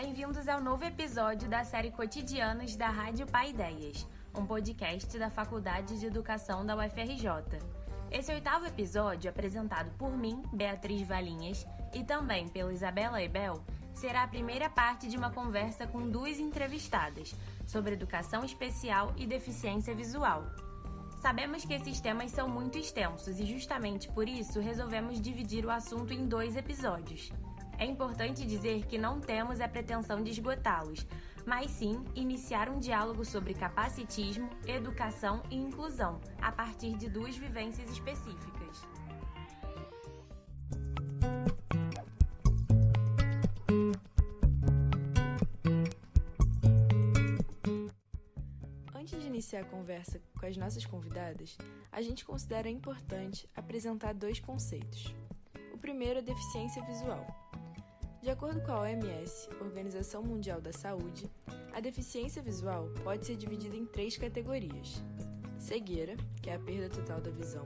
Bem-vindos ao novo episódio da série Cotidianos da Rádio Pai Ideias, um podcast da Faculdade de Educação da UFRJ. Esse oitavo episódio, apresentado por mim, Beatriz Valinhas, e também pela Isabela Ebel, será a primeira parte de uma conversa com duas entrevistadas sobre educação especial e deficiência visual. Sabemos que esses temas são muito extensos e, justamente por isso, resolvemos dividir o assunto em dois episódios. É importante dizer que não temos a pretensão de esgotá-los, mas sim iniciar um diálogo sobre capacitismo, educação e inclusão, a partir de duas vivências específicas. Antes de iniciar a conversa com as nossas convidadas, a gente considera importante apresentar dois conceitos. O primeiro é deficiência visual. De acordo com a OMS, Organização Mundial da Saúde, a deficiência visual pode ser dividida em três categorias: cegueira, que é a perda total da visão,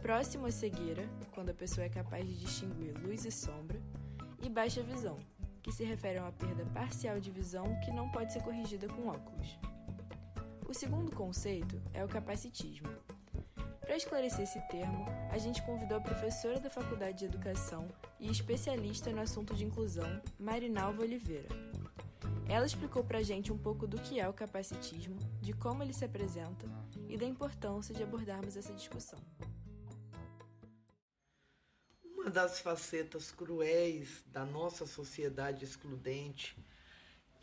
próximo à cegueira, quando a pessoa é capaz de distinguir luz e sombra, e baixa visão, que se refere a uma perda parcial de visão que não pode ser corrigida com óculos. O segundo conceito é o capacitismo. Para esclarecer esse termo, a gente convidou a professora da Faculdade de Educação e especialista no assunto de inclusão, Marinalva Oliveira. Ela explicou para a gente um pouco do que é o capacitismo, de como ele se apresenta e da importância de abordarmos essa discussão. Uma das facetas cruéis da nossa sociedade excludente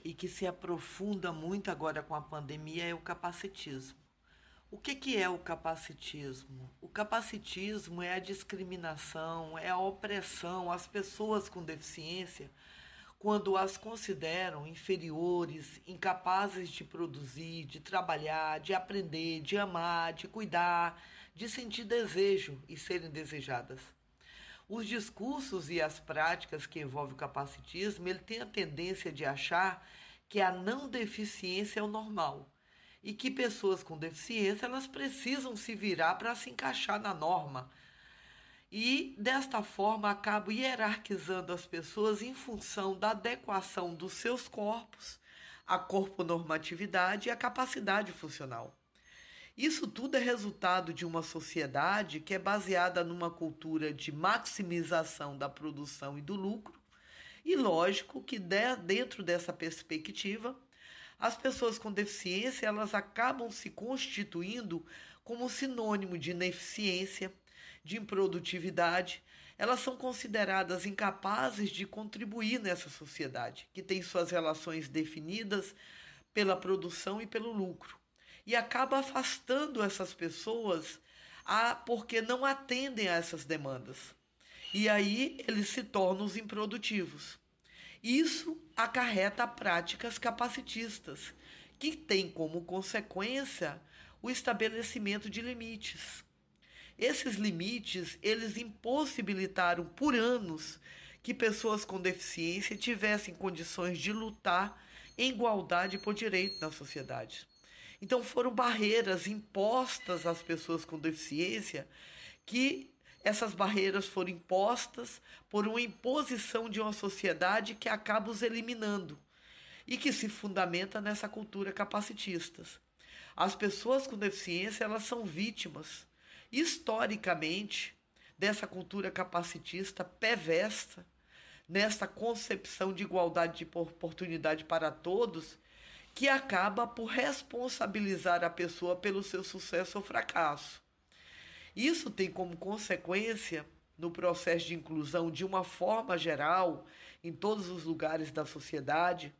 e que se aprofunda muito agora com a pandemia é o capacitismo. O que, que é o capacitismo? O capacitismo é a discriminação, é a opressão às pessoas com deficiência quando as consideram inferiores, incapazes de produzir, de trabalhar, de aprender, de amar, de cuidar, de sentir desejo e serem desejadas. Os discursos e as práticas que envolvem o capacitismo, ele tem a tendência de achar que a não deficiência é o normal e que pessoas com deficiência elas precisam se virar para se encaixar na norma. E desta forma acaba hierarquizando as pessoas em função da adequação dos seus corpos à corponormatividade e à capacidade funcional. Isso tudo é resultado de uma sociedade que é baseada numa cultura de maximização da produção e do lucro, e lógico que dentro dessa perspectiva, as pessoas com deficiência elas acabam se constituindo como sinônimo de ineficiência, de improdutividade. Elas são consideradas incapazes de contribuir nessa sociedade, que tem suas relações definidas pela produção e pelo lucro e acaba afastando essas pessoas a, porque não atendem a essas demandas. E aí eles se tornam os improdutivos. Isso acarreta práticas capacitistas, que têm como consequência o estabelecimento de limites. Esses limites, eles impossibilitaram por anos que pessoas com deficiência tivessem condições de lutar em igualdade por direito na sociedade. Então foram barreiras impostas às pessoas com deficiência que essas barreiras foram impostas por uma imposição de uma sociedade que acaba os eliminando e que se fundamenta nessa cultura capacitista. As pessoas com deficiência, elas são vítimas historicamente dessa cultura capacitista perversa, nessa concepção de igualdade de oportunidade para todos que acaba por responsabilizar a pessoa pelo seu sucesso ou fracasso. Isso tem como consequência, no processo de inclusão, de uma forma geral, em todos os lugares da sociedade,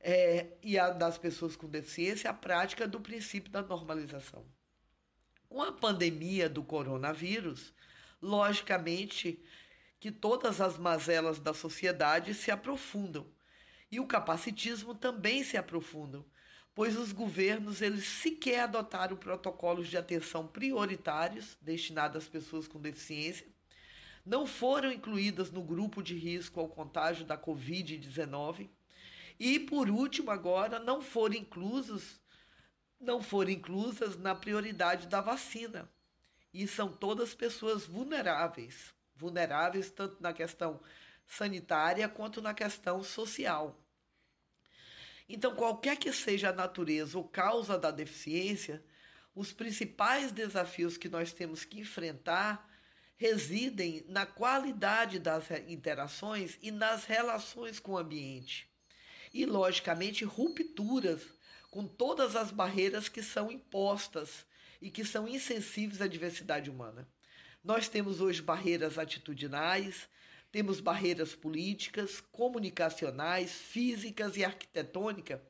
é, e a das pessoas com deficiência, a prática do princípio da normalização. Com a pandemia do coronavírus, logicamente que todas as mazelas da sociedade se aprofundam e o capacitismo também se aprofundam, pois os governos eles sequer adotaram protocolos de atenção prioritários destinados às pessoas com deficiência, não foram incluídas no grupo de risco ao contágio da Covid-19 e, por último, agora não foram inclusos não foram inclusas na prioridade da vacina. E são todas pessoas vulneráveis, vulneráveis tanto na questão sanitária quanto na questão social. Então, qualquer que seja a natureza ou causa da deficiência, os principais desafios que nós temos que enfrentar residem na qualidade das interações e nas relações com o ambiente. E, logicamente, rupturas com todas as barreiras que são impostas e que são insensíveis à diversidade humana. Nós temos hoje barreiras atitudinais, temos barreiras políticas, comunicacionais, físicas e arquitetônicas,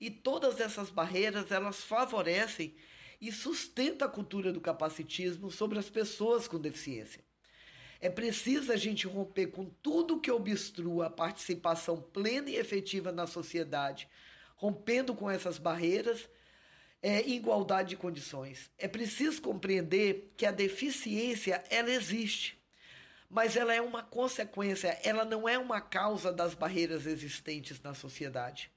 e todas essas barreiras elas favorecem e sustentam a cultura do capacitismo sobre as pessoas com deficiência. É preciso a gente romper com tudo que obstrua a participação plena e efetiva na sociedade, rompendo com essas barreiras é, igualdade de condições. É preciso compreender que a deficiência ela existe mas ela é uma consequência, ela não é uma causa das barreiras existentes na sociedade.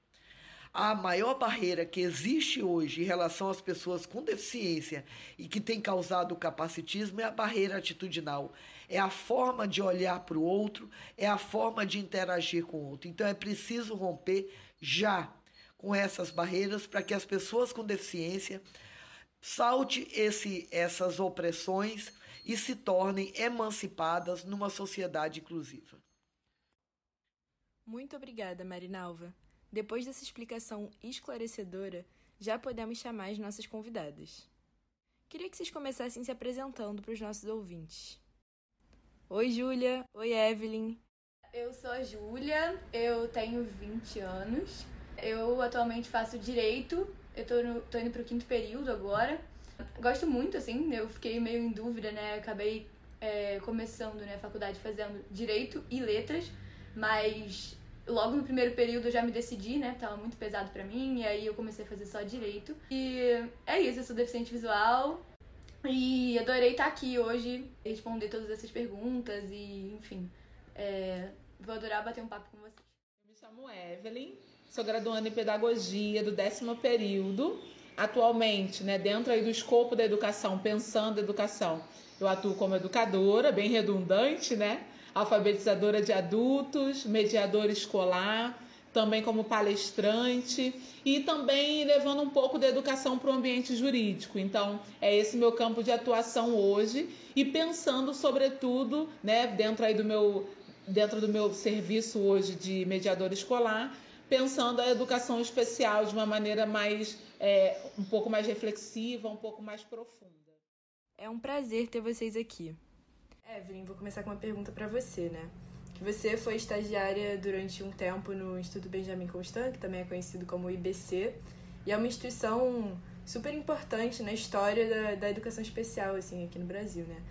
A maior barreira que existe hoje em relação às pessoas com deficiência e que tem causado o capacitismo é a barreira atitudinal. É a forma de olhar para o outro, é a forma de interagir com o outro. Então é preciso romper já com essas barreiras para que as pessoas com deficiência salte esse, essas opressões e se tornem emancipadas numa sociedade inclusiva. Muito obrigada, Marinalva. Depois dessa explicação esclarecedora, já podemos chamar as nossas convidadas. Queria que vocês começassem se apresentando para os nossos ouvintes. Oi, Júlia. Oi, Evelyn. Eu sou a Júlia, eu tenho 20 anos. Eu atualmente faço direito, eu tô, no, tô indo pro quinto período agora. Gosto muito, assim, eu fiquei meio em dúvida, né? Acabei é, começando né, faculdade fazendo Direito e Letras, mas logo no primeiro período eu já me decidi, né? Tava muito pesado para mim, e aí eu comecei a fazer só Direito. E é isso, eu sou deficiente visual, e adorei estar aqui hoje, responder todas essas perguntas e, enfim, é, vou adorar bater um papo com vocês. Eu me chamo Evelyn, sou graduanda em Pedagogia do décimo período atualmente, né, dentro aí do escopo da educação, pensando educação, eu atuo como educadora, bem redundante, né? Alfabetizadora de adultos, mediadora escolar, também como palestrante e também levando um pouco da educação para o ambiente jurídico. Então, é esse meu campo de atuação hoje e pensando sobretudo, né, dentro aí do meu dentro do meu serviço hoje de mediadora escolar, pensando a educação especial de uma maneira mais é, um pouco mais reflexiva, um pouco mais profunda. É um prazer ter vocês aqui. Evelyn, vou começar com uma pergunta para você, né? Que você foi estagiária durante um tempo no Instituto Benjamin Constant, que também é conhecido como IBC, e é uma instituição super importante na história da, da educação especial, assim, aqui no Brasil, né?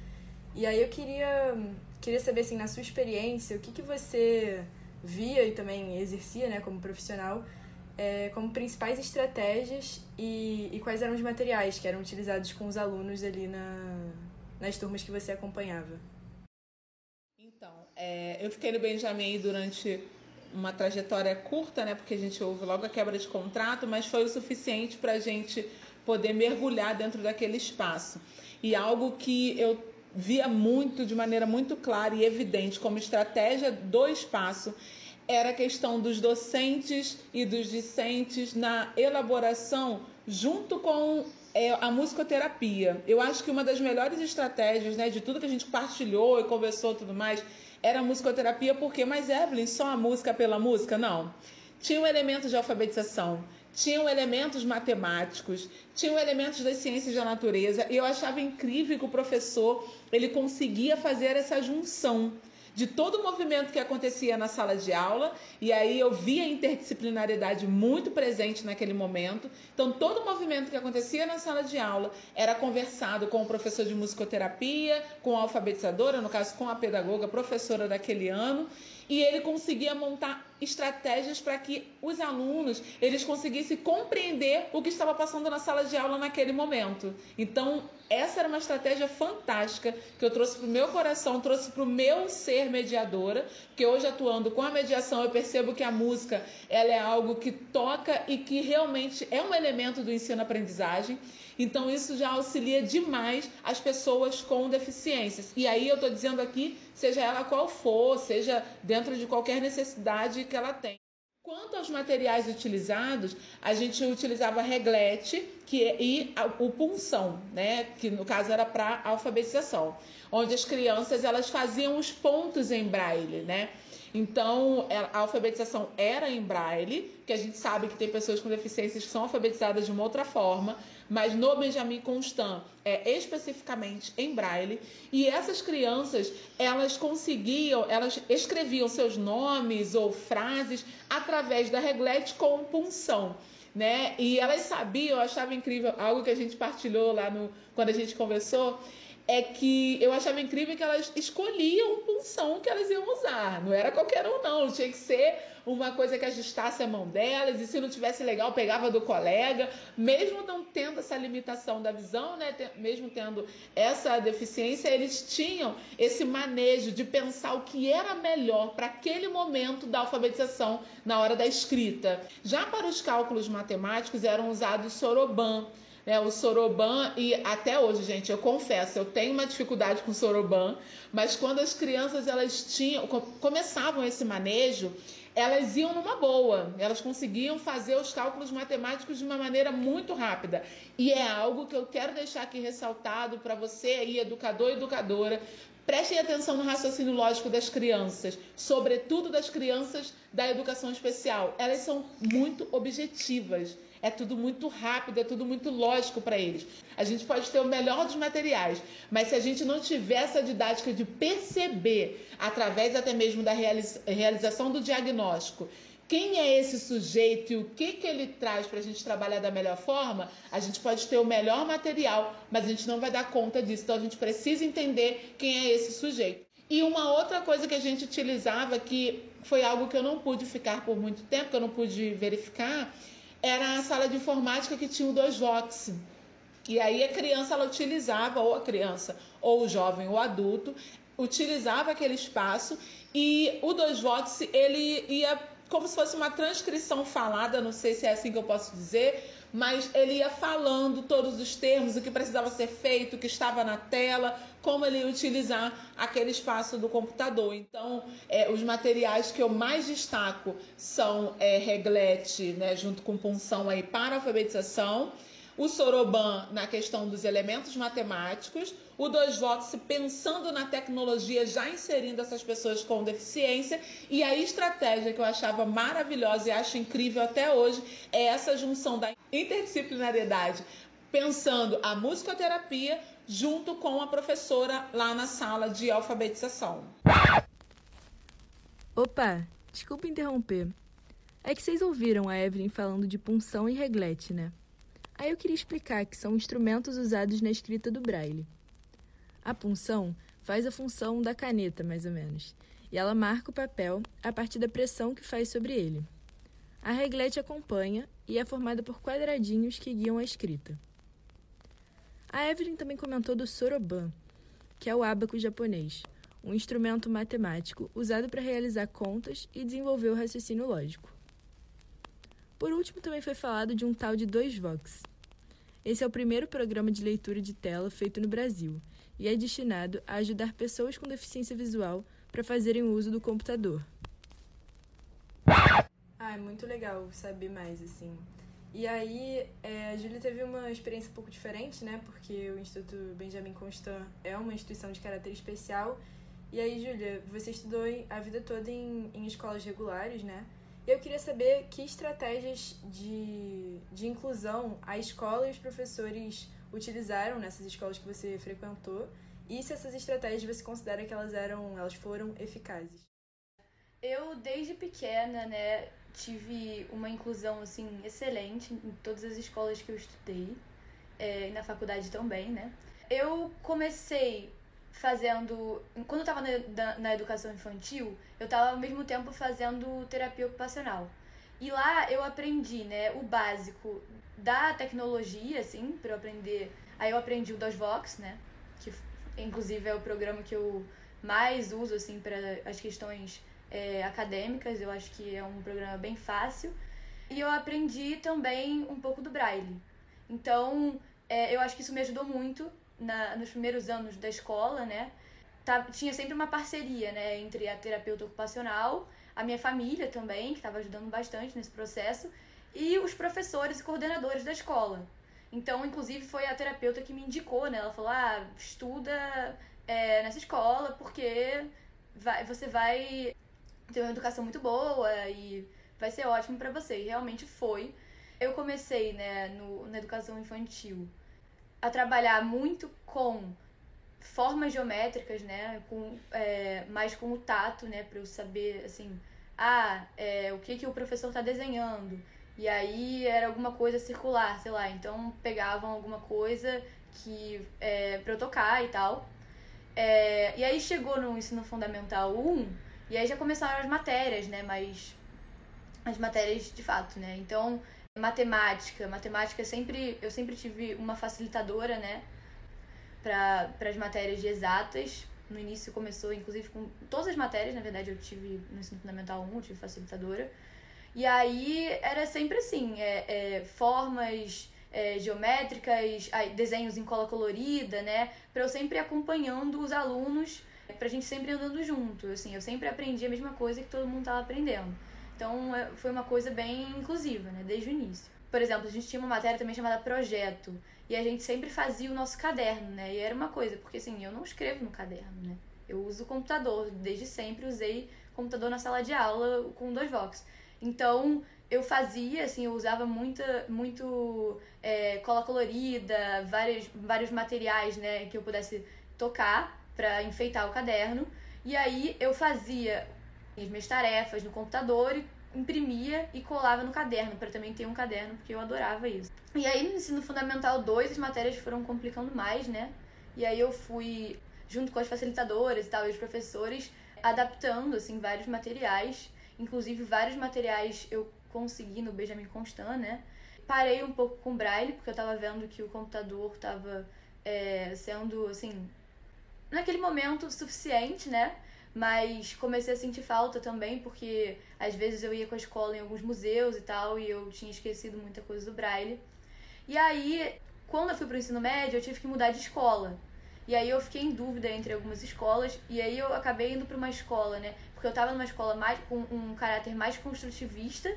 E aí eu queria, queria saber, assim, na sua experiência, o que, que você via e também exercia, né, como profissional, é, como principais estratégias e, e, quais eram os materiais que eram utilizados com os alunos ali na, nas turmas que você acompanhava? Então, é, eu fiquei no Benjamin durante uma trajetória curta, né? Porque a gente houve logo a quebra de contrato, mas foi o suficiente para a gente poder mergulhar dentro daquele espaço. E algo que eu via muito, de maneira muito clara e evidente, como estratégia do espaço, era a questão dos docentes e dos discentes na elaboração junto com é, a musicoterapia. Eu acho que uma das melhores estratégias, né, de tudo que a gente partilhou e conversou tudo mais, era a musicoterapia, porque, mas Evelyn, só a música pela música? Não. Tinha um elemento de alfabetização, tinham elementos matemáticos, tinham elementos das ciências da natureza, e eu achava incrível que o professor ele conseguia fazer essa junção de todo o movimento que acontecia na sala de aula, e aí eu via a interdisciplinaridade muito presente naquele momento. Então, todo o movimento que acontecia na sala de aula era conversado com o professor de musicoterapia, com a alfabetizadora, no caso com a pedagoga, professora daquele ano, e ele conseguia montar estratégias para que os alunos eles conseguissem compreender o que estava passando na sala de aula naquele momento. Então, essa era uma estratégia fantástica que eu trouxe para o meu coração, trouxe para o meu ser mediadora, porque hoje atuando com a mediação eu percebo que a música ela é algo que toca e que realmente é um elemento do ensino-aprendizagem. Então isso já auxilia demais as pessoas com deficiências. E aí eu estou dizendo aqui, seja ela qual for, seja dentro de qualquer necessidade que ela tem. Quanto aos materiais utilizados, a gente utilizava reglete que, é, e o punção, né, que no caso era para alfabetização, onde as crianças elas faziam os pontos em braille, né? Então, é, a alfabetização era em braille, que a gente sabe que tem pessoas com deficiências que são alfabetizadas de uma outra forma, mas no Benjamin Constant é especificamente em braille. E essas crianças, elas conseguiam, elas escreviam seus nomes ou frases através da reglete com punção. Né? E elas sabiam, eu achava incrível, algo que a gente partilhou lá no quando a gente conversou, é que eu achava incrível que elas escolhiam punção que elas iam usar. Não era qualquer um, não. Tinha que ser uma coisa que ajustasse a mão delas, e se não tivesse legal, pegava do colega. Mesmo não tendo essa limitação da visão, né? mesmo tendo essa deficiência, eles tinham esse manejo de pensar o que era melhor para aquele momento da alfabetização na hora da escrita. Já para os cálculos matemáticos eram usados soroban né, o Soroban, e até hoje, gente, eu confesso, eu tenho uma dificuldade com Soroban, mas quando as crianças elas tinham, começavam esse manejo, elas iam numa boa, elas conseguiam fazer os cálculos matemáticos de uma maneira muito rápida. E é algo que eu quero deixar aqui ressaltado para você aí, educador e educadora, Prestem atenção no raciocínio lógico das crianças, sobretudo das crianças da educação especial. Elas são muito objetivas é tudo muito rápido, é tudo muito lógico para eles. A gente pode ter o melhor dos materiais, mas se a gente não tiver essa didática de perceber, através até mesmo da realização do diagnóstico, quem é esse sujeito e o que, que ele traz para a gente trabalhar da melhor forma, a gente pode ter o melhor material, mas a gente não vai dar conta disso. Então a gente precisa entender quem é esse sujeito. E uma outra coisa que a gente utilizava, que foi algo que eu não pude ficar por muito tempo, que eu não pude verificar, era a sala de informática que tinha o dois Vox. E aí a criança ela utilizava, ou a criança, ou o jovem, ou o adulto, utilizava aquele espaço e o dois Vox ele ia como se fosse uma transcrição falada, não sei se é assim que eu posso dizer, mas ele ia falando todos os termos, o que precisava ser feito, o que estava na tela, como ele ia utilizar aquele espaço do computador. Então, é, os materiais que eu mais destaco são é, reglete, né, junto com punção aí para alfabetização, o Soroban na questão dos elementos matemáticos, o Dois Vox pensando na tecnologia, já inserindo essas pessoas com deficiência, e a estratégia que eu achava maravilhosa e acho incrível até hoje é essa junção da interdisciplinariedade, pensando a musicoterapia junto com a professora lá na sala de alfabetização. Opa, desculpa interromper. É que vocês ouviram a Evelyn falando de punção e reglete, né? Aí eu queria explicar que são instrumentos usados na escrita do braille. A punção faz a função da caneta, mais ou menos, e ela marca o papel a partir da pressão que faz sobre ele. A reglete acompanha e é formada por quadradinhos que guiam a escrita. A Evelyn também comentou do soroban, que é o ábaco japonês, um instrumento matemático usado para realizar contas e desenvolver o raciocínio lógico. Por último, também foi falado de um tal de Dois Vox. Esse é o primeiro programa de leitura de tela feito no Brasil e é destinado a ajudar pessoas com deficiência visual para fazerem uso do computador. Ah, é muito legal saber mais, assim. E aí, é, a Júlia teve uma experiência um pouco diferente, né? Porque o Instituto Benjamin Constant é uma instituição de caráter especial. E aí, Júlia, você estudou a vida toda em, em escolas regulares, né? Eu queria saber que estratégias de, de inclusão a escola e os professores utilizaram nessas escolas que você frequentou e se essas estratégias você considera que elas eram, elas foram eficazes. Eu desde pequena, né, tive uma inclusão assim excelente em todas as escolas que eu estudei é, e na faculdade também, né. Eu comecei fazendo. Quando eu tava na, na educação infantil, eu tava ao mesmo tempo fazendo terapia ocupacional. E lá eu aprendi, né, o básico da tecnologia, assim, para eu aprender. Aí eu aprendi o DOSVox, né, que inclusive é o programa que eu mais uso, assim, para as questões é, acadêmicas. Eu acho que é um programa bem fácil. E eu aprendi também um pouco do Braille. Então, é, eu acho que isso me ajudou muito na, nos primeiros anos da escola, né? tá, tinha sempre uma parceria, né, entre a terapeuta ocupacional, a minha família também, que estava ajudando bastante nesse processo, e os professores e coordenadores da escola. Então, inclusive, foi a terapeuta que me indicou, né? Ela falou, ah, estuda é, nessa escola, porque vai, você vai ter uma educação muito boa e vai ser ótimo para você. E realmente foi. Eu comecei, né, no, na educação infantil a trabalhar muito com formas geométricas, né, com, é, mais com o tato, né, para eu saber, assim, ah, é, o que, que o professor está desenhando. E aí era alguma coisa circular, sei lá. Então pegavam alguma coisa que é, pra eu tocar e tal. É, e aí chegou no ensino fundamental 1, e aí já começaram as matérias, né? Mas as matérias de fato, né? Então, matemática, matemática sempre eu sempre tive uma facilitadora, né? Para as matérias de exatas. No início começou, inclusive, com todas as matérias, na verdade, eu tive no ensino fundamental 1, eu tive facilitadora. E aí era sempre assim, é, é formas é, geométricas, desenhos em cola colorida, né? Pra eu sempre acompanhando os alunos, pra gente sempre andando junto. Assim, eu sempre aprendi a mesma coisa que todo mundo tava aprendendo. Então é, foi uma coisa bem inclusiva, né? Desde o início. Por exemplo, a gente tinha uma matéria também chamada projeto. E a gente sempre fazia o nosso caderno, né? E era uma coisa, porque assim, eu não escrevo no caderno, né? Eu uso o computador, desde sempre usei computador na sala de aula com dois Vox. Então, eu fazia, assim, eu usava muita, muito é, cola colorida, vários, vários materiais, né, que eu pudesse tocar para enfeitar o caderno. E aí eu fazia as minhas tarefas no computador e imprimia e colava no caderno, para também ter um caderno, porque eu adorava isso. E aí no ensino fundamental 2 as matérias foram complicando mais, né? E aí eu fui junto com as facilitadoras e tal, e os professores, adaptando assim vários materiais Inclusive, vários materiais eu consegui no Benjamin Constant, né? Parei um pouco com braille, porque eu tava vendo que o computador tava é, sendo, assim, naquele momento suficiente, né? Mas comecei a sentir falta também, porque às vezes eu ia com a escola em alguns museus e tal, e eu tinha esquecido muita coisa do braille. E aí, quando eu fui pro ensino médio, eu tive que mudar de escola. E aí eu fiquei em dúvida entre algumas escolas, e aí eu acabei indo para uma escola, né? Porque eu estava numa escola mais com um caráter mais construtivista,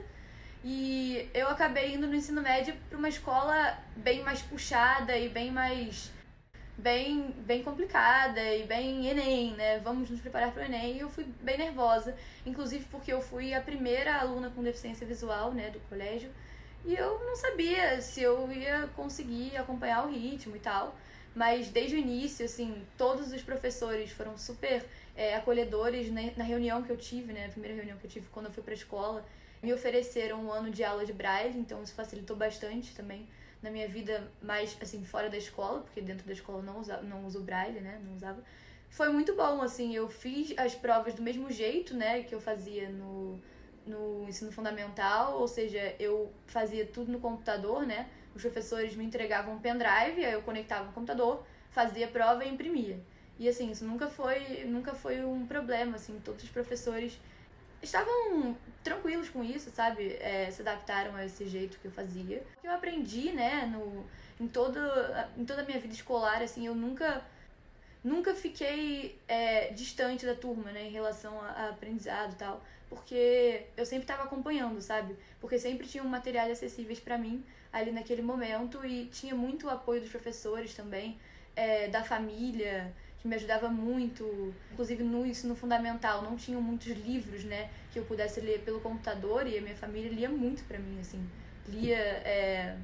e eu acabei indo no ensino médio para uma escola bem mais puxada e bem mais bem bem complicada e bem ENEM, né? Vamos nos preparar para o ENEM. E eu fui bem nervosa, inclusive porque eu fui a primeira aluna com deficiência visual, né, do colégio. E eu não sabia se eu ia conseguir acompanhar o ritmo e tal. Mas desde o início, assim, todos os professores foram super é, acolhedores né? na reunião que eu tive, né? A primeira reunião que eu tive quando eu fui pra escola. Me ofereceram um ano de aula de braille, então isso facilitou bastante também na minha vida mais, assim, fora da escola, porque dentro da escola eu não, usa, não uso braille, né? Não usava. Foi muito bom, assim, eu fiz as provas do mesmo jeito, né? Que eu fazia no, no ensino fundamental, ou seja, eu fazia tudo no computador, né? Os professores me entregavam um pendrive, aí eu conectava no computador, fazia a prova e imprimia. E assim, isso nunca foi, nunca foi um problema, assim, todos os professores estavam tranquilos com isso, sabe? É, se adaptaram a esse jeito que eu fazia. O que eu aprendi, né, no, em, todo, em toda a minha vida escolar, assim, eu nunca nunca fiquei é, distante da turma, né, em relação a, a aprendizado e tal, porque eu sempre estava acompanhando, sabe? Porque sempre tinham materiais acessíveis para mim ali naquele momento e tinha muito apoio dos professores também, é, da família, que me ajudava muito. Inclusive no ensino fundamental não tinham muitos livros, né, que eu pudesse ler pelo computador e a minha família lia muito para mim, assim. Lia, é,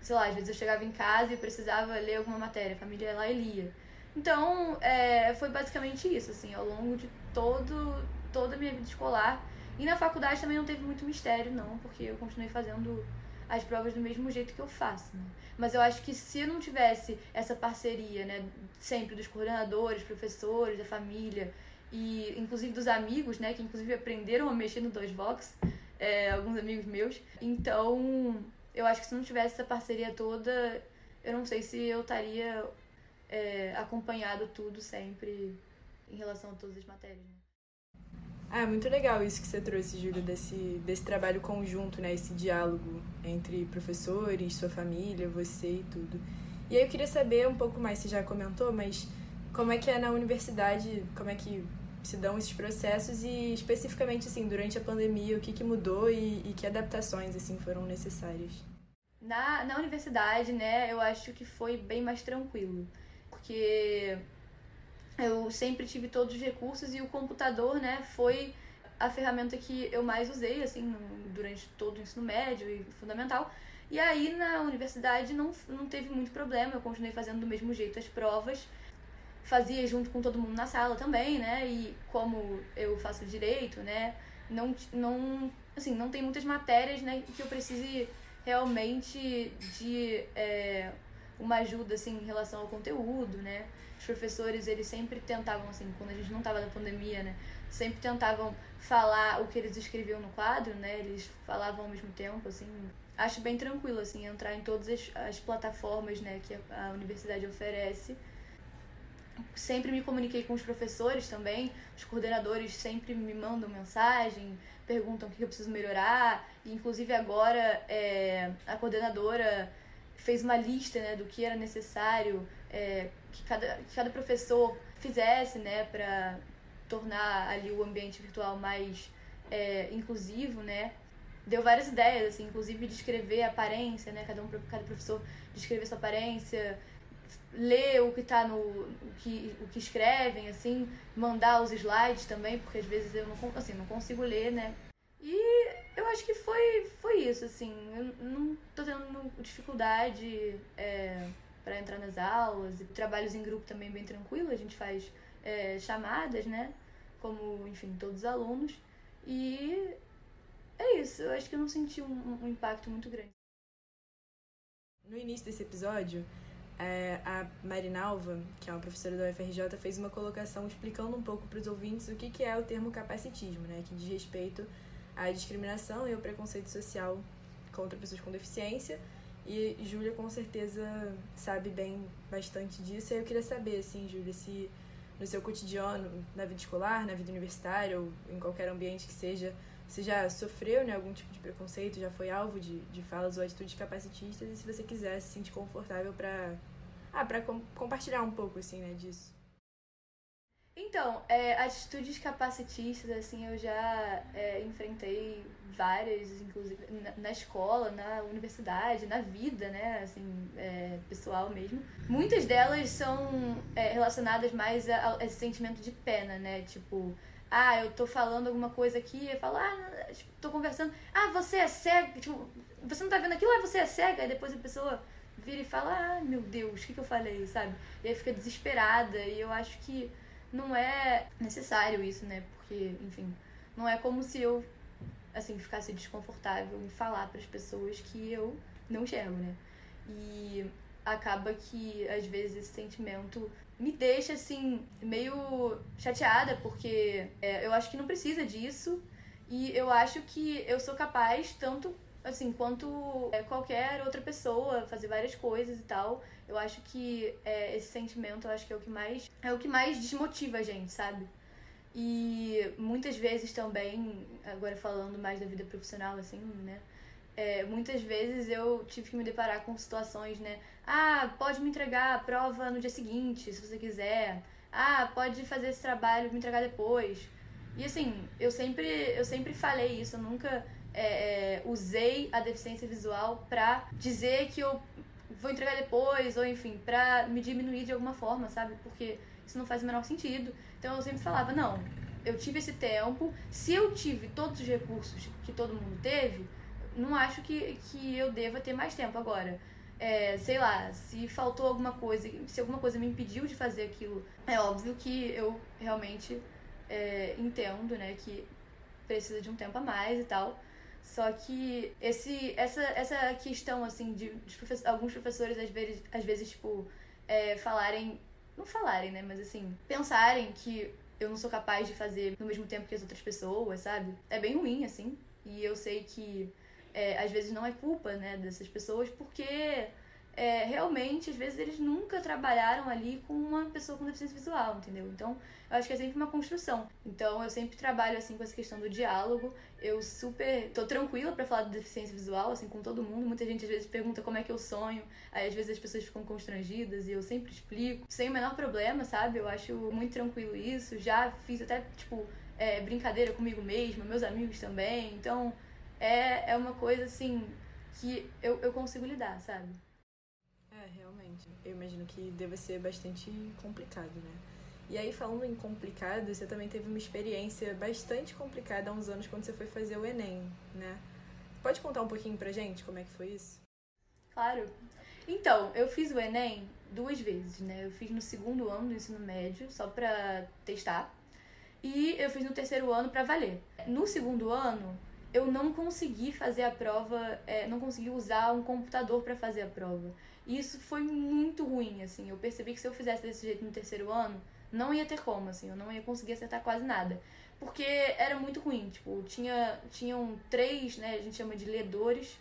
sei lá, às vezes eu chegava em casa e precisava ler alguma matéria, a família ia lá e lia. Então, é, foi basicamente isso, assim, ao longo de todo, toda a minha vida escolar. E na faculdade também não teve muito mistério, não, porque eu continuei fazendo as provas do mesmo jeito que eu faço, né? Mas eu acho que se não tivesse essa parceria, né, sempre dos coordenadores, professores, da família e inclusive dos amigos, né, que inclusive aprenderam a mexer no 2Vox, é, alguns amigos meus. Então, eu acho que se não tivesse essa parceria toda, eu não sei se eu estaria é, acompanhado tudo sempre em relação a todas as matérias. Né? Ah, muito legal isso que você trouxe, Júlia, desse, desse trabalho conjunto, né? Esse diálogo entre professores, sua família, você e tudo. E aí eu queria saber um pouco mais, você já comentou, mas como é que é na universidade, como é que se dão esses processos e especificamente assim durante a pandemia o que, que mudou e, e que adaptações assim foram necessárias na, na universidade né eu acho que foi bem mais tranquilo porque eu sempre tive todos os recursos e o computador né foi a ferramenta que eu mais usei assim durante todo o ensino médio e fundamental e aí na universidade não, não teve muito problema eu continuei fazendo do mesmo jeito as provas fazia junto com todo mundo na sala também, né? E como eu faço direito, né? Não, não, assim, não tem muitas matérias, né? Que eu precise realmente de é, uma ajuda, assim, em relação ao conteúdo, né? Os professores, eles sempre tentavam, assim, quando a gente não tava na pandemia, né? Sempre tentavam falar o que eles escreviam no quadro, né? Eles falavam ao mesmo tempo, assim. Acho bem tranquilo, assim, entrar em todas as, as plataformas, né? Que a, a universidade oferece sempre me comuniquei com os professores também, os coordenadores sempre me mandam mensagem, perguntam o que eu preciso melhorar, e inclusive agora é, a coordenadora fez uma lista né, do que era necessário é, que, cada, que cada professor fizesse né, para tornar ali o ambiente virtual mais é, inclusivo, né? Deu várias ideias, assim, inclusive de descrever a aparência, né? Cada um, cada professor descrever sua aparência, ler o que tá no o que, o que escrevem assim mandar os slides também porque às vezes eu não assim não consigo ler né e eu acho que foi foi isso assim eu não dificuldade é, para entrar nas aulas e trabalhos em grupo também bem tranquilo a gente faz é, chamadas né? Como enfim todos os alunos. E é isso eu acho que eu não senti um, um impacto muito grande. No início desse episódio é, a Marinalva, que é uma professora da UFRJ, fez uma colocação explicando um pouco para os ouvintes o que, que é o termo capacitismo, né, que diz respeito à discriminação e ao preconceito social contra pessoas com deficiência. E Júlia com certeza sabe bem bastante disso. E eu queria saber, assim, Júlia, se no seu cotidiano, na vida escolar, na vida universitária ou em qualquer ambiente que seja, você já sofreu né, algum tipo de preconceito, já foi alvo de, de falas ou atitudes capacitistas e se você quiser se sentir confortável para ah, com, compartilhar um pouco assim, né, disso. Então, é, atitudes capacitistas, assim, eu já é, enfrentei várias, inclusive na, na, escola, na universidade, na vida, né, assim, é, pessoal mesmo. Muitas delas são é, relacionadas mais a, a, esse sentimento de pena, né, tipo, ah, eu tô falando alguma coisa aqui, eu falo, ah, tipo, tô conversando, ah, você é cega, tipo, você não tá vendo aquilo, ah, você é cega, aí depois a pessoa vira e fala, ah, meu Deus, o que, que eu falei, sabe? E aí fica desesperada, e eu acho que não é necessário isso, né? Porque, enfim, não é como se eu, assim, ficasse desconfortável em falar para as pessoas que eu não enxergo, né? E acaba que, às vezes, esse sentimento me deixa, assim, meio chateada, porque é, eu acho que não precisa disso. E eu acho que eu sou capaz, tanto assim, quanto é, qualquer outra pessoa, fazer várias coisas e tal. Eu acho que é, esse sentimento, eu acho que é o que mais é o que mais desmotiva a gente, sabe? E muitas vezes também, agora falando mais da vida profissional, assim, né? É, muitas vezes eu tive que me deparar com situações, né? Ah, pode me entregar a prova no dia seguinte, se você quiser. Ah, pode fazer esse trabalho me entregar depois. E assim, eu sempre, eu sempre falei isso, eu nunca é, é, usei a deficiência visual pra dizer que eu vou entregar depois, ou enfim, pra me diminuir de alguma forma, sabe? Porque isso não faz o menor sentido. Então eu sempre falava, não, eu tive esse tempo, se eu tive todos os recursos que todo mundo teve, não acho que, que eu deva ter mais tempo agora. É, sei lá, se faltou alguma coisa, se alguma coisa me impediu de fazer aquilo, é óbvio que eu realmente é, entendo, né, que precisa de um tempo a mais e tal. Só que esse, essa, essa questão, assim, de, de professor, alguns professores, às vezes, às vezes tipo, é, falarem, não falarem, né, mas assim, pensarem que eu não sou capaz de fazer no mesmo tempo que as outras pessoas, sabe? É bem ruim, assim. E eu sei que é, às vezes não é culpa né, dessas pessoas, porque é, realmente, às vezes, eles nunca trabalharam ali com uma pessoa com deficiência visual, entendeu? Então, eu acho que é sempre uma construção. Então, eu sempre trabalho, assim, com essa questão do diálogo. Eu super... tô tranquila para falar de deficiência visual, assim, com todo mundo. Muita gente, às vezes, pergunta como é que eu sonho. Aí, às vezes, as pessoas ficam constrangidas e eu sempre explico. Sem o menor problema, sabe? Eu acho muito tranquilo isso. Já fiz até, tipo, é, brincadeira comigo mesma, meus amigos também. Então, é, é uma coisa, assim, que eu, eu consigo lidar, sabe? É, realmente. Eu imagino que deva ser bastante complicado, né? E aí, falando em complicado, você também teve uma experiência bastante complicada há uns anos quando você foi fazer o Enem, né? Pode contar um pouquinho pra gente como é que foi isso? Claro. Então, eu fiz o Enem duas vezes, né? Eu fiz no segundo ano do ensino médio, só pra testar. E eu fiz no terceiro ano pra valer. No segundo ano, eu não consegui fazer a prova, é, não consegui usar um computador para fazer a prova. E isso foi muito ruim, assim. Eu percebi que se eu fizesse desse jeito no terceiro ano, não ia ter como, assim. Eu não ia conseguir acertar quase nada. Porque era muito ruim. Tipo, tinha, tinham três, né? A gente chama de ledores.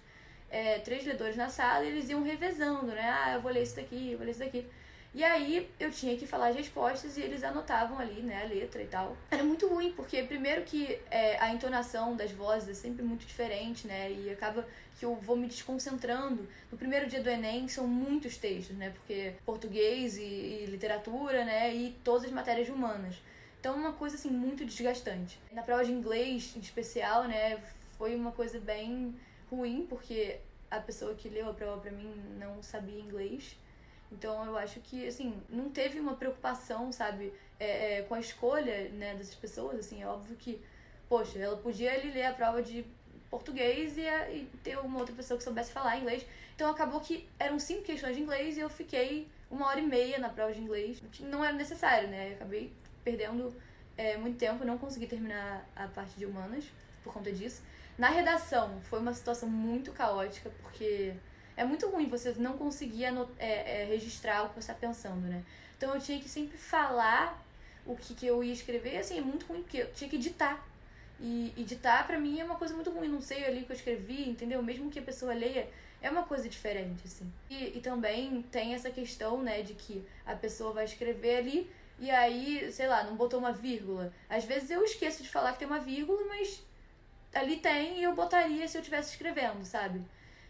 É, três ledores na sala e eles iam revezando, né? Ah, eu vou ler isso daqui, eu vou ler isso daqui. E aí eu tinha que falar as respostas e eles anotavam ali, né, a letra e tal. Era muito ruim, porque primeiro que é, a entonação das vozes é sempre muito diferente, né? E acaba que eu vou me desconcentrando. No primeiro dia do Enem são muitos textos, né? Porque português e, e literatura, né? E todas as matérias humanas. Então uma coisa assim muito desgastante. Na prova de inglês, em especial, né, foi uma coisa bem ruim, porque a pessoa que leu a prova para mim não sabia inglês. Então eu acho que, assim, não teve uma preocupação, sabe, é, é, com a escolha, né, dessas pessoas, assim, é óbvio que, poxa, ela podia ali ler a prova de português e, e ter uma outra pessoa que soubesse falar inglês. Então acabou que eram cinco questões de inglês e eu fiquei uma hora e meia na prova de inglês, que não era necessário, né, eu acabei perdendo é, muito tempo, não consegui terminar a parte de humanas por conta disso. Na redação foi uma situação muito caótica, porque é muito ruim você não conseguir é, é, registrar o que você está pensando, né? Então eu tinha que sempre falar o que, que eu ia escrever, e assim, é muito ruim, porque eu tinha que editar. E editar para mim é uma coisa muito ruim, não sei ali o que eu escrevi, entendeu? Mesmo que a pessoa leia, é uma coisa diferente, assim. E, e também tem essa questão, né, de que a pessoa vai escrever ali e aí, sei lá, não botou uma vírgula. Às vezes eu esqueço de falar que tem uma vírgula, mas ali tem e eu botaria se eu estivesse escrevendo, sabe?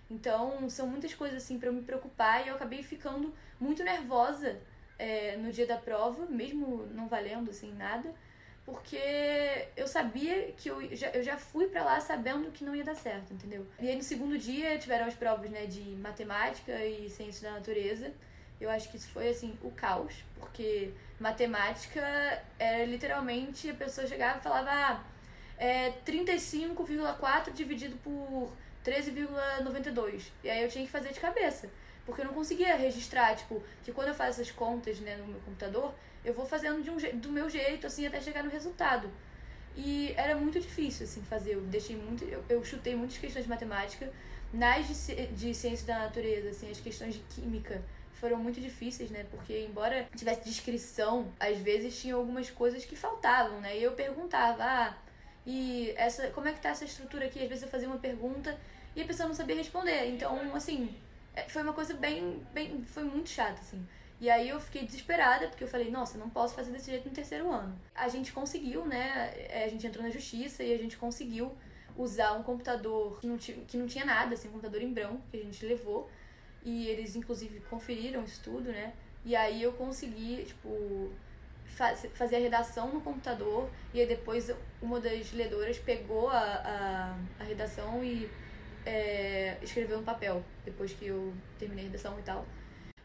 Então, são muitas coisas assim para me preocupar e eu acabei ficando muito nervosa é, no dia da prova, mesmo não valendo assim nada, porque eu sabia que eu já, eu já fui para lá sabendo que não ia dar certo, entendeu? E aí no segundo dia tiveram as provas, né, de matemática e ciência da natureza. Eu acho que isso foi assim o caos, porque matemática era literalmente a pessoa chegava e falava ah, é 35,4 dividido por 13,92. E aí eu tinha que fazer de cabeça. Porque eu não conseguia registrar, tipo, que quando eu faço essas contas, né, no meu computador, eu vou fazendo de um do meu jeito, assim, até chegar no resultado. E era muito difícil, assim, fazer. Eu deixei muito. Eu, eu chutei muitas questões de matemática. Nas de, de ciência da natureza, assim, as questões de química foram muito difíceis, né? Porque embora tivesse descrição, às vezes tinha algumas coisas que faltavam, né? E eu perguntava, ah, e essa, como é que tá essa estrutura aqui? Às vezes eu fazia uma pergunta e a pessoa não sabia responder. Então, assim, é, foi uma coisa bem, bem, foi muito chata, assim. E aí eu fiquei desesperada, porque eu falei, nossa, não posso fazer desse jeito no terceiro ano. A gente conseguiu, né? É, a gente entrou na justiça e a gente conseguiu usar um computador que não, que não tinha nada, assim, um computador em branco que a gente levou. E eles, inclusive, conferiram isso tudo, né? E aí eu consegui, tipo, fazer a redação no computador e aí depois uma das ledoras pegou a, a, a redação e é, escreveu no papel depois que eu terminei a redação e tal.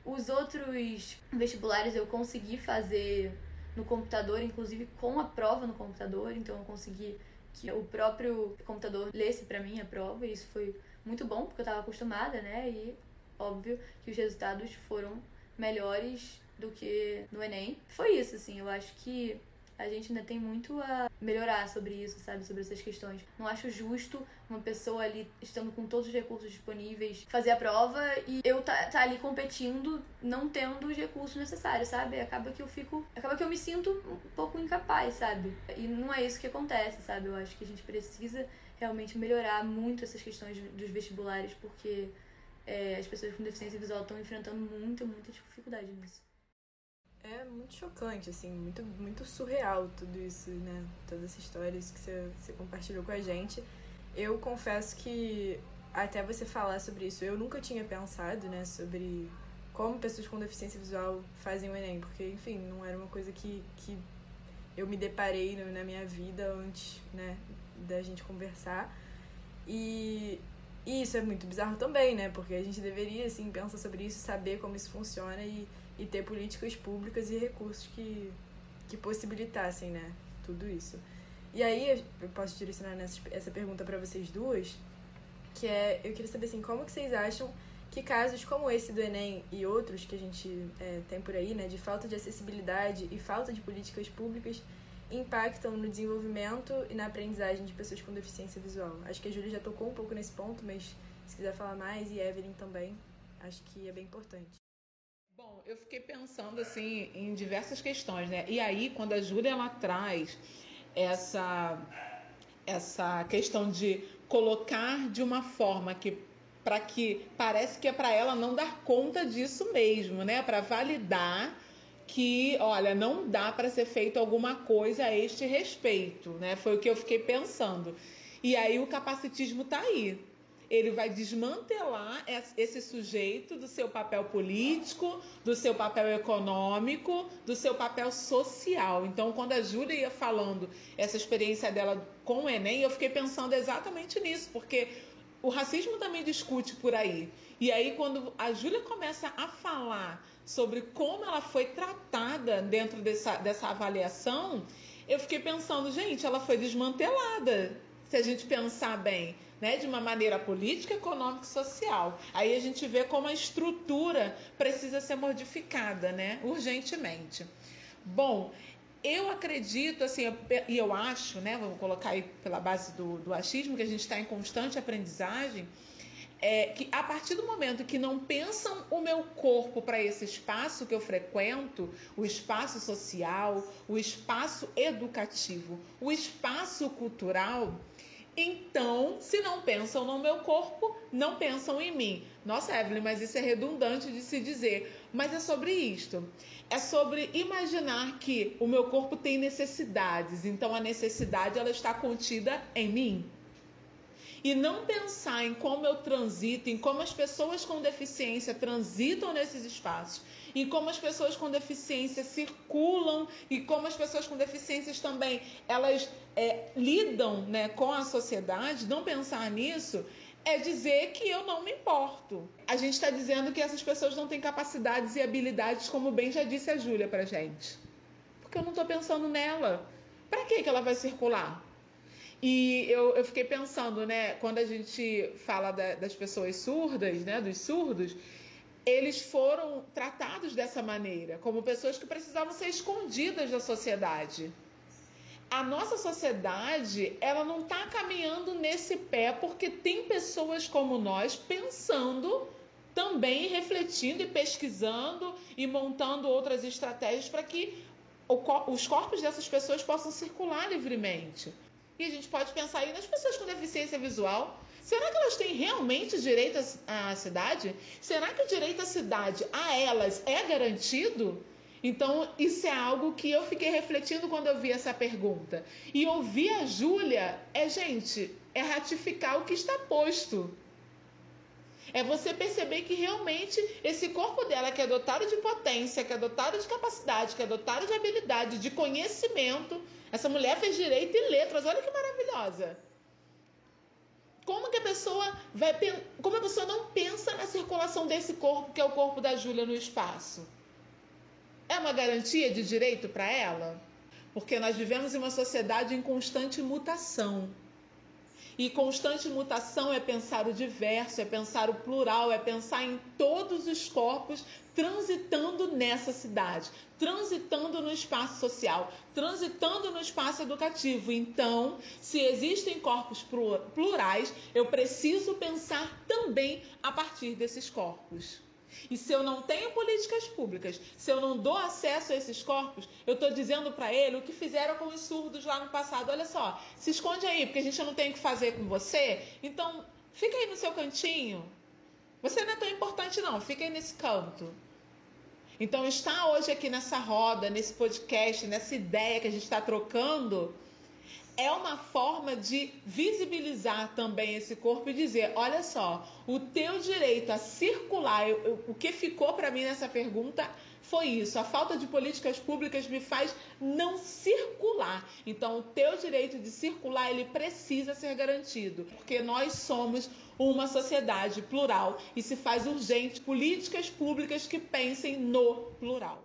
Os outros vestibulares eu consegui fazer no computador, inclusive com a prova no computador, então eu consegui que o próprio computador lesse para mim a prova e isso foi muito bom porque eu estava acostumada, né? E óbvio que os resultados foram melhores do que no Enem. Foi isso, assim, eu acho que a gente ainda tem muito a melhorar sobre isso, sabe? Sobre essas questões. Não acho justo uma pessoa ali, estando com todos os recursos disponíveis, fazer a prova e eu tá, tá ali competindo, não tendo os recursos necessários, sabe? Acaba que eu fico. Acaba que eu me sinto um pouco incapaz, sabe? E não é isso que acontece, sabe? Eu acho que a gente precisa realmente melhorar muito essas questões dos vestibulares, porque é, as pessoas com deficiência visual estão enfrentando muita, muita dificuldade nisso. É muito chocante, assim, muito, muito surreal tudo isso, né? Toda essa história, isso que você, você compartilhou com a gente. Eu confesso que até você falar sobre isso, eu nunca tinha pensado, né, sobre como pessoas com deficiência visual fazem o Enem, porque, enfim, não era uma coisa que, que eu me deparei na minha vida antes, né, da gente conversar. E, e isso é muito bizarro também, né, porque a gente deveria, assim, pensar sobre isso, saber como isso funciona e, e ter políticas públicas e recursos que, que possibilitassem, né, tudo isso. E aí, eu posso direcionar nessa, essa pergunta para vocês duas, que é, eu queria saber, assim, como que vocês acham que casos como esse do Enem e outros que a gente é, tem por aí, né, de falta de acessibilidade e falta de políticas públicas, impactam no desenvolvimento e na aprendizagem de pessoas com deficiência visual. Acho que a Júlia já tocou um pouco nesse ponto, mas se quiser falar mais, e Evelyn também, acho que é bem importante. Bom, eu fiquei pensando assim em diversas questões, né? E aí, quando a Júlia ela traz essa essa questão de colocar de uma forma que para que parece que é para ela não dar conta disso mesmo, né? Para validar que, olha, não dá para ser feito alguma coisa a este respeito, né? Foi o que eu fiquei pensando. E aí o capacitismo está aí. Ele vai desmantelar esse sujeito do seu papel político, do seu papel econômico, do seu papel social. Então, quando a Júlia ia falando essa experiência dela com o Enem, eu fiquei pensando exatamente nisso, porque o racismo também discute por aí. E aí, quando a Júlia começa a falar sobre como ela foi tratada dentro dessa, dessa avaliação, eu fiquei pensando, gente, ela foi desmantelada. Se a gente pensar bem, né, de uma maneira política, econômica e social. Aí a gente vê como a estrutura precisa ser modificada, né, urgentemente. Bom, eu acredito, assim, e eu acho, né, vamos colocar aí pela base do, do achismo, que a gente está em constante aprendizagem, é que a partir do momento que não pensam o meu corpo para esse espaço que eu frequento, o espaço social, o espaço educativo, o espaço cultural, então, se não pensam no meu corpo, não pensam em mim. Nossa, Evelyn, mas isso é redundante de se dizer. Mas é sobre isto. É sobre imaginar que o meu corpo tem necessidades, então a necessidade ela está contida em mim e não pensar em como eu transito, em como as pessoas com deficiência transitam nesses espaços, em como as pessoas com deficiência circulam e como as pessoas com deficiências também elas é, lidam né, com a sociedade, não pensar nisso é dizer que eu não me importo. A gente está dizendo que essas pessoas não têm capacidades e habilidades, como bem já disse a Júlia para gente. Porque eu não estou pensando nela. Para que ela vai circular? E eu, eu fiquei pensando, né, quando a gente fala da, das pessoas surdas, né, dos surdos, eles foram tratados dessa maneira, como pessoas que precisavam ser escondidas da sociedade. A nossa sociedade, ela não está caminhando nesse pé porque tem pessoas como nós pensando também refletindo e pesquisando e montando outras estratégias para que os corpos dessas pessoas possam circular livremente. E a gente pode pensar aí nas pessoas com deficiência visual. Será que elas têm realmente direito à cidade? Será que o direito à cidade a elas é garantido? Então, isso é algo que eu fiquei refletindo quando eu vi essa pergunta. E ouvir a Júlia é, gente, é ratificar o que está posto. É você perceber que realmente esse corpo dela, que é dotado de potência, que é dotado de capacidade, que é dotado de habilidade, de conhecimento, essa mulher fez direito e letras, olha que maravilhosa. Como que a pessoa vai como a pessoa não pensa na circulação desse corpo que é o corpo da Júlia no espaço? É uma garantia de direito para ela? Porque nós vivemos em uma sociedade em constante mutação. E constante mutação é pensar o diverso, é pensar o plural, é pensar em todos os corpos transitando nessa cidade, transitando no espaço social, transitando no espaço educativo. Então, se existem corpos plurais, eu preciso pensar também a partir desses corpos. E se eu não tenho políticas públicas, se eu não dou acesso a esses corpos, eu estou dizendo para ele o que fizeram com os surdos lá no passado. Olha só, se esconde aí, porque a gente não tem o que fazer com você. Então, fica aí no seu cantinho. Você não é tão importante, não, fica aí nesse canto. Então, estar hoje aqui nessa roda, nesse podcast, nessa ideia que a gente está trocando, é uma forma de visibilizar também esse corpo e dizer: olha só, o teu direito a circular, eu, eu, o que ficou para mim nessa pergunta foi isso. A falta de políticas públicas me faz não circular. Então, o teu direito de circular, ele precisa ser garantido, porque nós somos uma sociedade plural e se faz urgente políticas públicas que pensem no plural.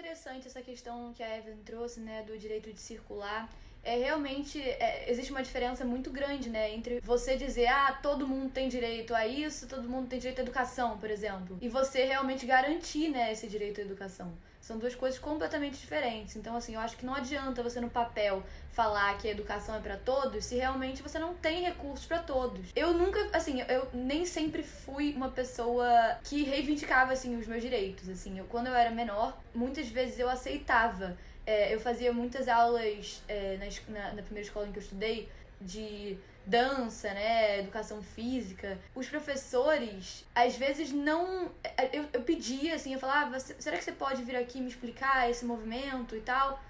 Interessante essa questão que a Evelyn trouxe, né, do direito de circular é realmente é, existe uma diferença muito grande, né, entre você dizer ah todo mundo tem direito a isso, todo mundo tem direito à educação, por exemplo, e você realmente garantir, né, esse direito à educação. São duas coisas completamente diferentes. Então, assim, eu acho que não adianta você no papel falar que a educação é para todos se realmente você não tem recursos para todos. Eu nunca, assim, eu nem sempre fui uma pessoa que reivindicava assim os meus direitos, assim. Eu quando eu era menor, muitas vezes eu aceitava é, eu fazia muitas aulas é, na, na primeira escola em que eu estudei de dança, né, educação física, os professores, às vezes não. Eu, eu pedia, assim, eu falava, será que você pode vir aqui me explicar esse movimento e tal?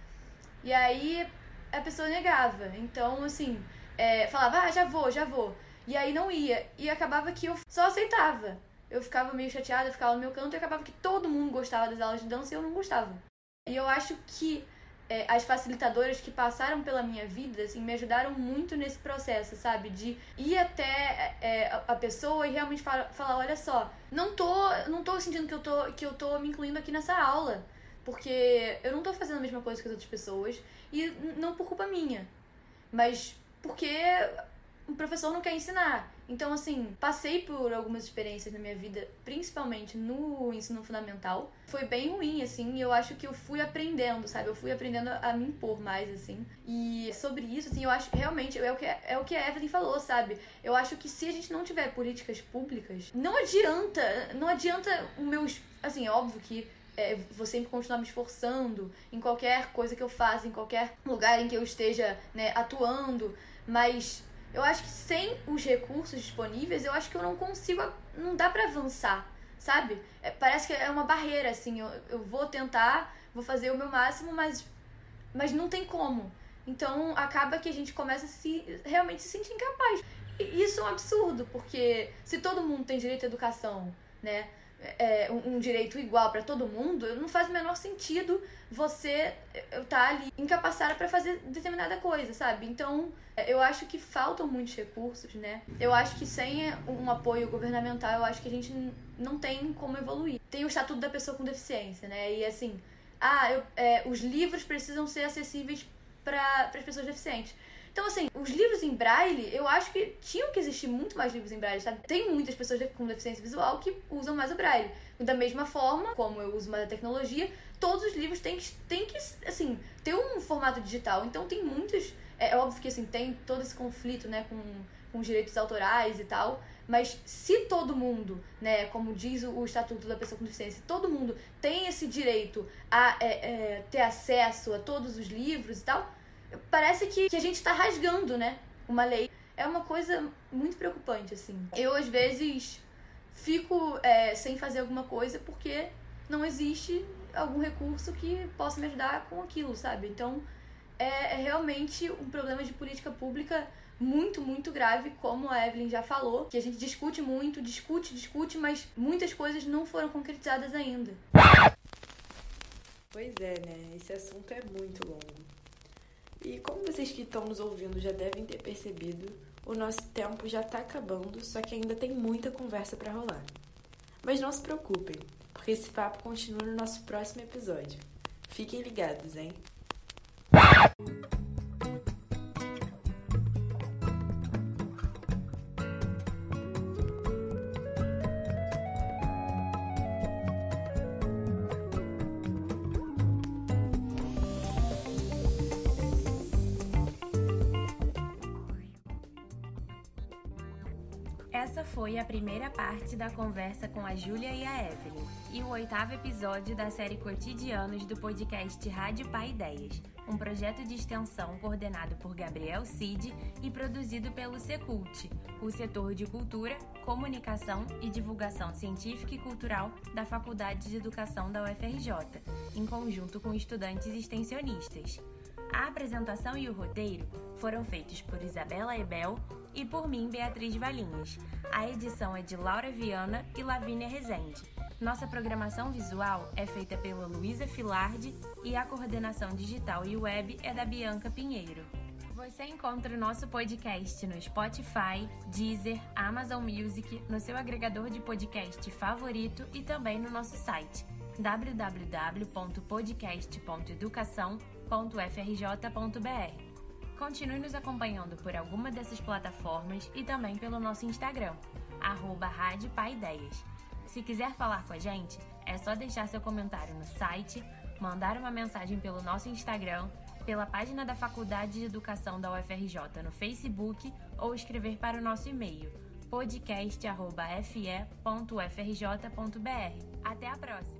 E aí a pessoa negava. Então, assim, é, falava, ah, já vou, já vou. E aí não ia. E acabava que eu só aceitava. Eu ficava meio chateada, ficava no meu canto e acabava que todo mundo gostava das aulas de dança e eu não gostava. E eu acho que é, as facilitadoras que passaram pela minha vida, assim, me ajudaram muito nesse processo, sabe? De ir até é, a pessoa e realmente falar, falar, olha só, não tô, não tô sentindo que eu tô, que eu tô me incluindo aqui nessa aula. Porque eu não tô fazendo a mesma coisa que as outras pessoas. E não por culpa minha. Mas porque o professor não quer ensinar. Então, assim, passei por algumas experiências na minha vida, principalmente no ensino fundamental. Foi bem ruim, assim, e eu acho que eu fui aprendendo, sabe? Eu fui aprendendo a me impor mais, assim. E sobre isso, assim, eu acho realmente é o que, é o que a Evelyn falou, sabe? Eu acho que se a gente não tiver políticas públicas, não adianta, não adianta o meus. Assim, é óbvio que é, vou sempre continuar me esforçando em qualquer coisa que eu faça, em qualquer lugar em que eu esteja né, atuando, mas eu acho que sem os recursos disponíveis, eu acho que eu não consigo, não dá para avançar, sabe? É, parece que é uma barreira, assim, eu, eu vou tentar, vou fazer o meu máximo, mas, mas não tem como. Então acaba que a gente começa a se realmente se sentir incapaz. E isso é um absurdo, porque se todo mundo tem direito à educação, né? É, um, direito igual para todo mundo, não faz o menor sentido você estar tá ali incapacitada para fazer determinada coisa, sabe? Então, é, eu acho que faltam muitos recursos, né? Eu acho que sem um apoio governamental, eu acho que a gente não tem como evoluir. Tem o Estatuto da Pessoa com Deficiência, né? E assim, ah, eu, é, os livros precisam ser acessíveis para as pessoas deficientes. Então, assim, os livros em braille, eu acho que tinham que existir muito mais livros em braille, sabe? Tem muitas pessoas com deficiência visual que usam mais o braille. Da mesma forma, como eu uso mais a tecnologia, todos os livros têm que, têm que assim, ter um formato digital. Então, tem muitos. É, é óbvio que, assim, tem todo esse conflito, né, com, com os direitos autorais e tal. Mas se todo mundo, né, como diz o, Estatuto da Pessoa com Deficiência, todo mundo tem esse direito a é, é, ter acesso a todos os livros e tal, parece que, que a gente está rasgando, né? Uma lei. É uma coisa muito preocupante, assim. Eu, às vezes, fico é, sem fazer alguma coisa porque não existe algum recurso que possa me ajudar com aquilo, sabe? Então, é, é realmente um problema de política pública muito, muito grave, como a Evelyn já falou, que a gente discute muito, discute, discute, mas muitas coisas não foram concretizadas ainda. Pois é, né? Esse assunto é muito longo. E como vocês que estão nos ouvindo já devem ter percebido, o nosso tempo já está acabando, só que ainda tem muita conversa para rolar. Mas não se preocupem, porque esse papo continua no nosso próximo episódio. Fiquem ligados, hein? A primeira parte da conversa com a Júlia e a Evelyn, e o oitavo episódio da série Cotidianos do podcast Rádio Pai Ideias. um projeto de extensão coordenado por Gabriel Cid e produzido pelo Secult, o setor de cultura, comunicação e divulgação científica e cultural da Faculdade de Educação da UFRJ, em conjunto com estudantes extensionistas. A apresentação e o roteiro foram feitos por Isabela Ebel e por mim, Beatriz Valinhas. A edição é de Laura Viana e Lavínia Rezende. Nossa programação visual é feita pela Luísa Filardi e a coordenação digital e web é da Bianca Pinheiro. Você encontra o nosso podcast no Spotify, Deezer, Amazon Music, no seu agregador de podcast favorito e também no nosso site www.podcast.educação.frj.br. Continue nos acompanhando por alguma dessas plataformas e também pelo nosso Instagram, arroba Ideias. Se quiser falar com a gente, é só deixar seu comentário no site, mandar uma mensagem pelo nosso Instagram, pela página da Faculdade de Educação da UFRJ no Facebook ou escrever para o nosso e-mail podcast.fe.ufrj.br. Até a próxima!